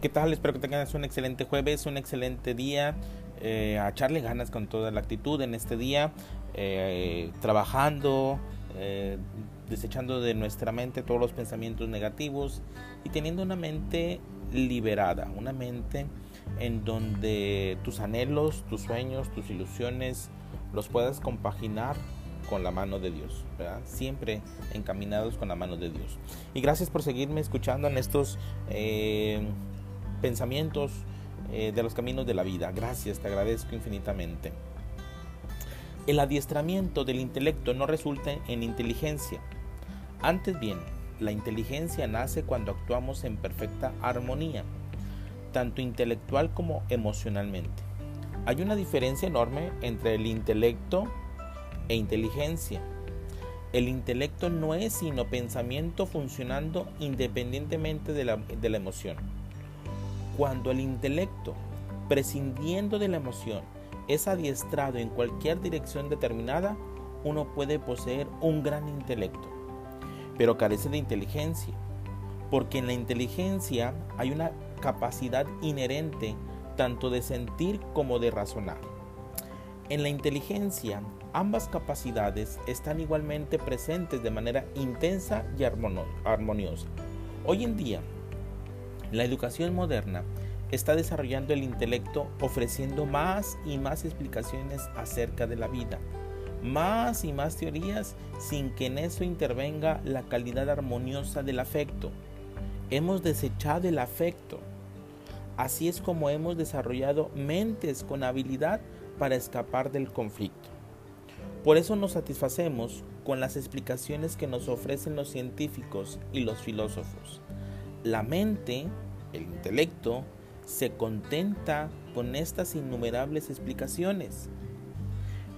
¿Qué tal? Espero que tengas un excelente jueves, un excelente día. Eh, a echarle ganas con toda la actitud en este día, eh, trabajando, eh, desechando de nuestra mente todos los pensamientos negativos y teniendo una mente liberada, una mente en donde tus anhelos, tus sueños, tus ilusiones los puedas compaginar con la mano de Dios, siempre encaminados con la mano de Dios. Y gracias por seguirme escuchando en estos pensamientos eh, de los caminos de la vida. Gracias, te agradezco infinitamente. El adiestramiento del intelecto no resulta en inteligencia. Antes bien, la inteligencia nace cuando actuamos en perfecta armonía, tanto intelectual como emocionalmente. Hay una diferencia enorme entre el intelecto e inteligencia. El intelecto no es sino pensamiento funcionando independientemente de la, de la emoción. Cuando el intelecto, prescindiendo de la emoción, es adiestrado en cualquier dirección determinada, uno puede poseer un gran intelecto, pero carece de inteligencia, porque en la inteligencia hay una capacidad inherente tanto de sentir como de razonar. En la inteligencia, ambas capacidades están igualmente presentes de manera intensa y armoniosa. Hoy en día, la educación moderna está desarrollando el intelecto ofreciendo más y más explicaciones acerca de la vida, más y más teorías sin que en eso intervenga la calidad armoniosa del afecto. Hemos desechado el afecto. Así es como hemos desarrollado mentes con habilidad para escapar del conflicto. Por eso nos satisfacemos con las explicaciones que nos ofrecen los científicos y los filósofos. La mente, el intelecto, se contenta con estas innumerables explicaciones.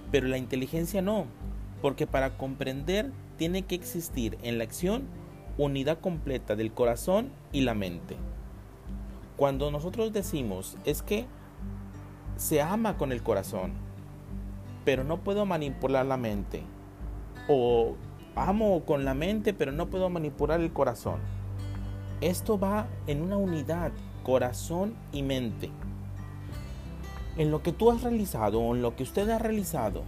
Pero la inteligencia no, porque para comprender tiene que existir en la acción unidad completa del corazón y la mente. Cuando nosotros decimos es que se ama con el corazón, pero no puedo manipular la mente, o amo con la mente, pero no puedo manipular el corazón esto va en una unidad, corazón y mente. En lo que tú has realizado o en lo que usted ha realizado,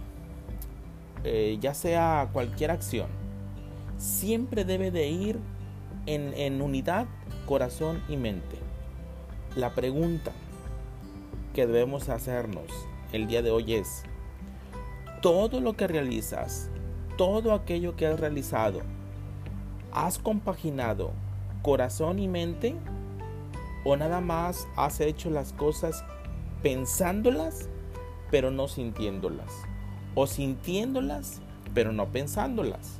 eh, ya sea cualquier acción, siempre debe de ir en, en unidad, corazón y mente. La pregunta que debemos hacernos el día de hoy es, todo lo que realizas, todo aquello que has realizado, has compaginado corazón y mente? ¿O nada más has hecho las cosas pensándolas, pero no sintiéndolas? ¿O sintiéndolas, pero no pensándolas?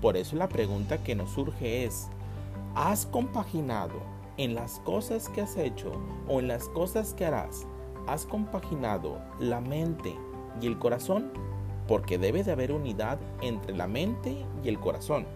Por eso la pregunta que nos surge es, ¿has compaginado en las cosas que has hecho o en las cosas que harás? ¿Has compaginado la mente y el corazón? Porque debe de haber unidad entre la mente y el corazón.